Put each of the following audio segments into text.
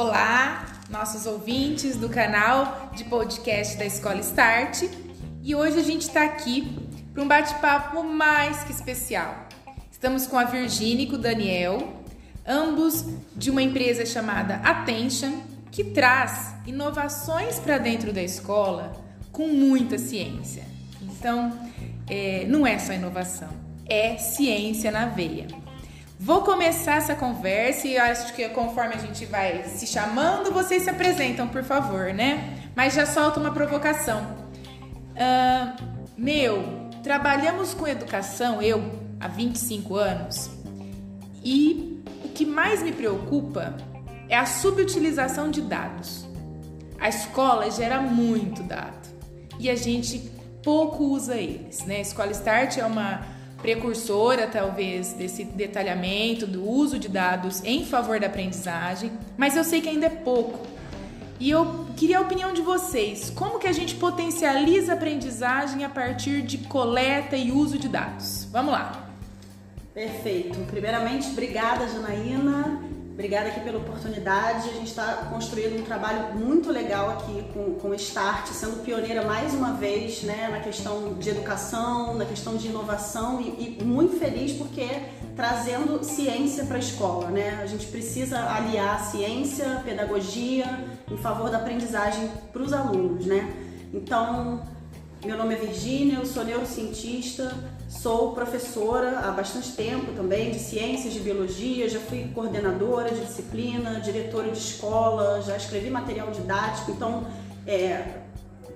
Olá, nossos ouvintes do canal de podcast da Escola Start. E hoje a gente está aqui para um bate-papo mais que especial. Estamos com a Virginia e com o Daniel, ambos de uma empresa chamada Attention, que traz inovações para dentro da escola com muita ciência. Então, é, não é só inovação, é ciência na veia. Vou começar essa conversa e acho que conforme a gente vai se chamando, vocês se apresentam, por favor, né? Mas já solta uma provocação. Uh, meu, trabalhamos com educação, eu, há 25 anos, e o que mais me preocupa é a subutilização de dados. A escola gera muito dado e a gente pouco usa eles, né? A Escola Start é uma precursora, talvez, desse detalhamento do uso de dados em favor da aprendizagem, mas eu sei que ainda é pouco. E eu queria a opinião de vocês. Como que a gente potencializa a aprendizagem a partir de coleta e uso de dados? Vamos lá. Perfeito. Primeiramente, obrigada, Janaína. Obrigada aqui pela oportunidade. A gente está construindo um trabalho muito legal aqui com, com Start, sendo pioneira mais uma vez né, na questão de educação, na questão de inovação e, e muito feliz porque trazendo ciência para a escola. Né? A gente precisa aliar ciência, pedagogia em favor da aprendizagem para os alunos. Né? Então, meu nome é Virgínia, eu sou neurocientista, sou professora há bastante tempo também de ciências de biologia, já fui coordenadora de disciplina, diretora de escola, já escrevi material didático, então é,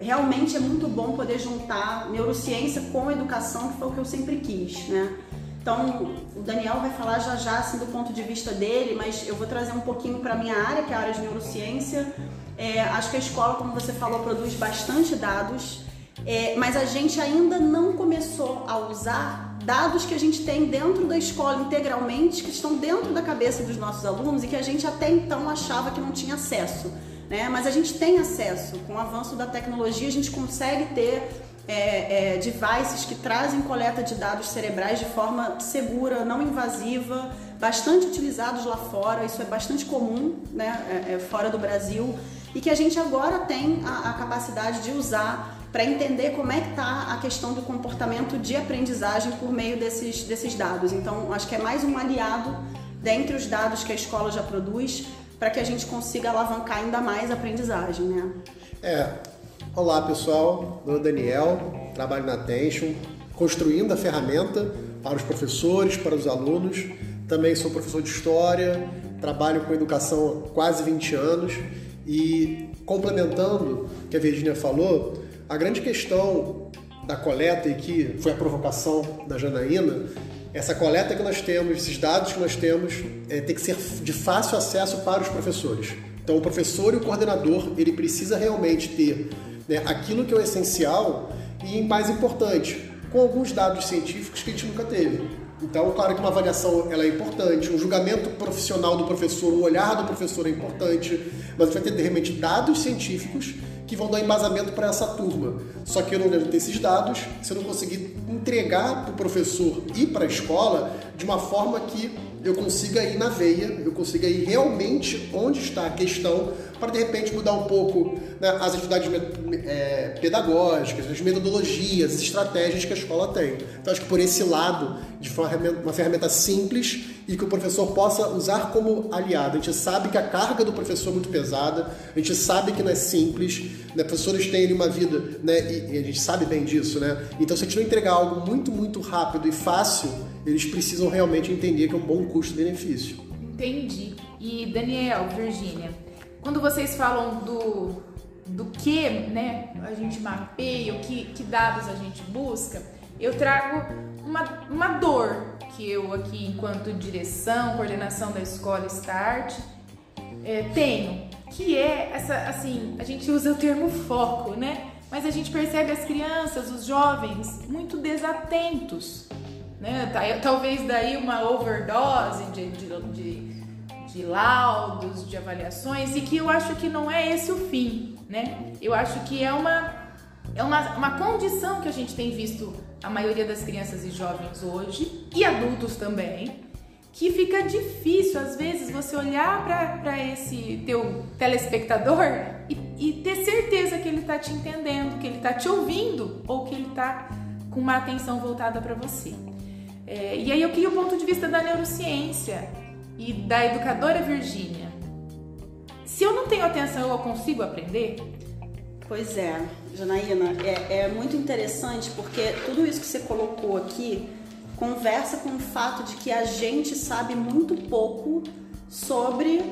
realmente é muito bom poder juntar neurociência com educação, que foi o que eu sempre quis, né? Então, o Daniel vai falar já já assim, do ponto de vista dele, mas eu vou trazer um pouquinho para a minha área, que é a área de neurociência. É, acho que a escola, como você falou, produz bastante dados. É, mas a gente ainda não começou a usar dados que a gente tem dentro da escola integralmente, que estão dentro da cabeça dos nossos alunos e que a gente até então achava que não tinha acesso. Né? Mas a gente tem acesso. Com o avanço da tecnologia, a gente consegue ter é, é, devices que trazem coleta de dados cerebrais de forma segura, não invasiva, bastante utilizados lá fora. Isso é bastante comum né? É, é fora do Brasil e que a gente agora tem a, a capacidade de usar para entender como é que está a questão do comportamento de aprendizagem por meio desses, desses dados. Então, acho que é mais um aliado dentre os dados que a escola já produz para que a gente consiga alavancar ainda mais a aprendizagem, né? É. Olá, pessoal. Meu Daniel, trabalho na Attention, construindo a ferramenta para os professores, para os alunos. Também sou professor de História, trabalho com educação há quase 20 anos e complementando o que a Virginia falou, a grande questão da coleta e que foi a provocação da Janaína, essa coleta que nós temos, esses dados que nós temos, é, tem que ser de fácil acesso para os professores. Então, o professor e o coordenador ele precisa realmente ter né, aquilo que é o essencial e, mais importante, com alguns dados científicos que a gente nunca teve. Então, claro que uma avaliação ela é importante, um julgamento profissional do professor, um olhar do professor é importante, mas vai ter realmente dados científicos que vão dar embasamento para essa turma. Só que eu não devo ter esses dados se eu não conseguir entregar para o professor e para a escola de uma forma que eu consiga ir na veia, eu consiga ir realmente onde está a questão, para de repente mudar um pouco né, as atividades é, pedagógicas, as metodologias, as estratégias que a escola tem. Então acho que por esse lado, de uma ferramenta simples e que o professor possa usar como aliado. A gente sabe que a carga do professor é muito pesada, a gente sabe que não é simples, né? professores têm uma vida, né? E, e a gente sabe bem disso, né? Então se a gente não entregar algo muito, muito rápido e fácil, eles precisam realmente entender que é um bom custo-benefício. Entendi. E Daniel, Virgínia, quando vocês falam do, do que né, a gente mapeia, o que, que dados a gente busca, eu trago uma, uma dor que eu aqui, enquanto direção, coordenação da escola Start, é, tenho, que é essa, assim, a gente usa o termo foco, né? Mas a gente percebe as crianças, os jovens, muito desatentos né? Tá, talvez daí uma overdose de, de, de, de, laudos, de avaliações, e que eu acho que não é esse o fim, né? Eu acho que é uma, é uma, uma condição que a gente tem visto a maioria das crianças e jovens hoje, e adultos também, que fica difícil às vezes você olhar para esse teu telespectador e, e, ter certeza que ele está te entendendo, que ele está te ouvindo ou que ele está com uma atenção voltada para você. É, e aí eu queria o ponto de vista da neurociência e da educadora Virgínia. Se eu não tenho atenção, eu consigo aprender? Pois é, Janaína, é, é muito interessante porque tudo isso que você colocou aqui conversa com o fato de que a gente sabe muito pouco sobre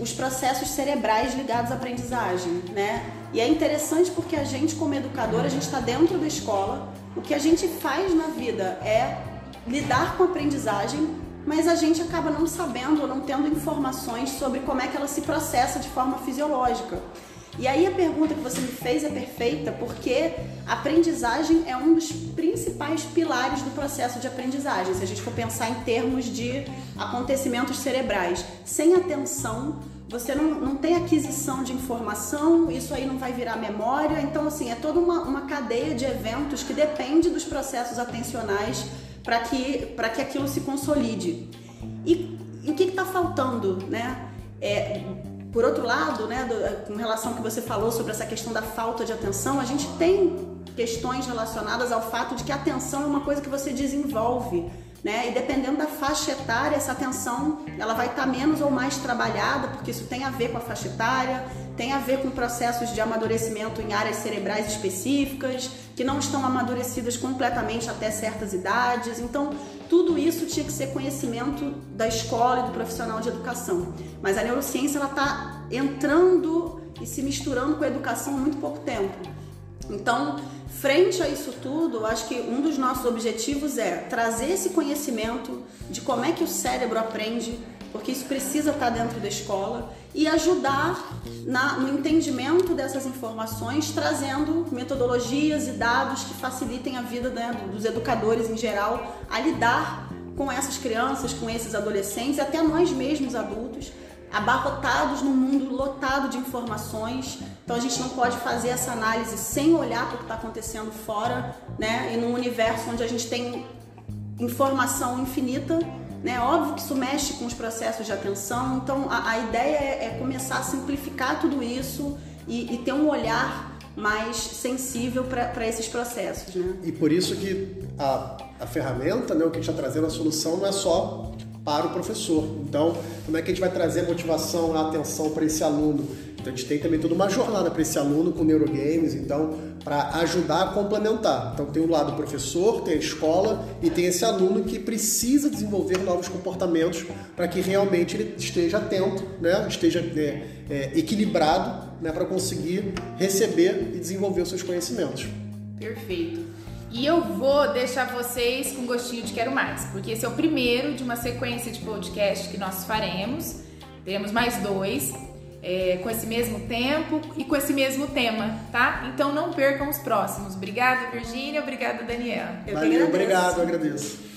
os processos cerebrais ligados à aprendizagem, né? E é interessante porque a gente, como educador, a gente está dentro da escola. O que a gente faz na vida é lidar com a aprendizagem, mas a gente acaba não sabendo ou não tendo informações sobre como é que ela se processa de forma fisiológica. E aí a pergunta que você me fez é perfeita porque aprendizagem é um dos principais pilares do processo de aprendizagem. Se a gente for pensar em termos de acontecimentos cerebrais, sem atenção, você não, não tem aquisição de informação, isso aí não vai virar memória. Então, assim, é toda uma, uma cadeia de eventos que depende dos processos atencionais para que, que aquilo se consolide. E, e o que está faltando, né? É, por outro lado, né, do, com relação ao que você falou sobre essa questão da falta de atenção, a gente tem questões relacionadas ao fato de que a atenção é uma coisa que você desenvolve né? E dependendo da faixa etária, essa atenção ela vai estar menos ou mais trabalhada, porque isso tem a ver com a faixa etária, tem a ver com processos de amadurecimento em áreas cerebrais específicas, que não estão amadurecidas completamente até certas idades. Então, tudo isso tinha que ser conhecimento da escola e do profissional de educação. Mas a neurociência ela está entrando e se misturando com a educação há muito pouco tempo. Então, frente a isso tudo, acho que um dos nossos objetivos é trazer esse conhecimento de como é que o cérebro aprende, porque isso precisa estar dentro da escola, e ajudar na, no entendimento dessas informações, trazendo metodologias e dados que facilitem a vida né, dos educadores em geral a lidar com essas crianças, com esses adolescentes, até nós mesmos adultos abarrotados num mundo lotado de informações. Então a gente não pode fazer essa análise sem olhar para o que está acontecendo fora, né? E num universo onde a gente tem informação infinita, né? Óbvio que isso mexe com os processos de atenção. Então a, a ideia é, é, começar a simplificar tudo isso e, e ter um olhar mais sensível para esses processos, né? E por isso que a, a ferramenta, né, o que a gente está trazendo a solução não é só para o professor. Então, como é que a gente vai trazer a motivação, atenção para esse aluno? Então, a gente tem também toda uma jornada para esse aluno com neurogames, então, para ajudar a complementar. Então, tem o lado do professor, tem a escola e tem esse aluno que precisa desenvolver novos comportamentos para que realmente ele esteja atento, né? esteja é, é, equilibrado né? para conseguir receber e desenvolver os seus conhecimentos. Perfeito. E eu vou deixar vocês com gostinho de quero mais, porque esse é o primeiro de uma sequência de podcast que nós faremos. Teremos mais dois, é, com esse mesmo tempo e com esse mesmo tema, tá? Então não percam os próximos. Obrigada, Virgínia. Obrigada, Daniela. Eu Valeu, obrigado, agradeço.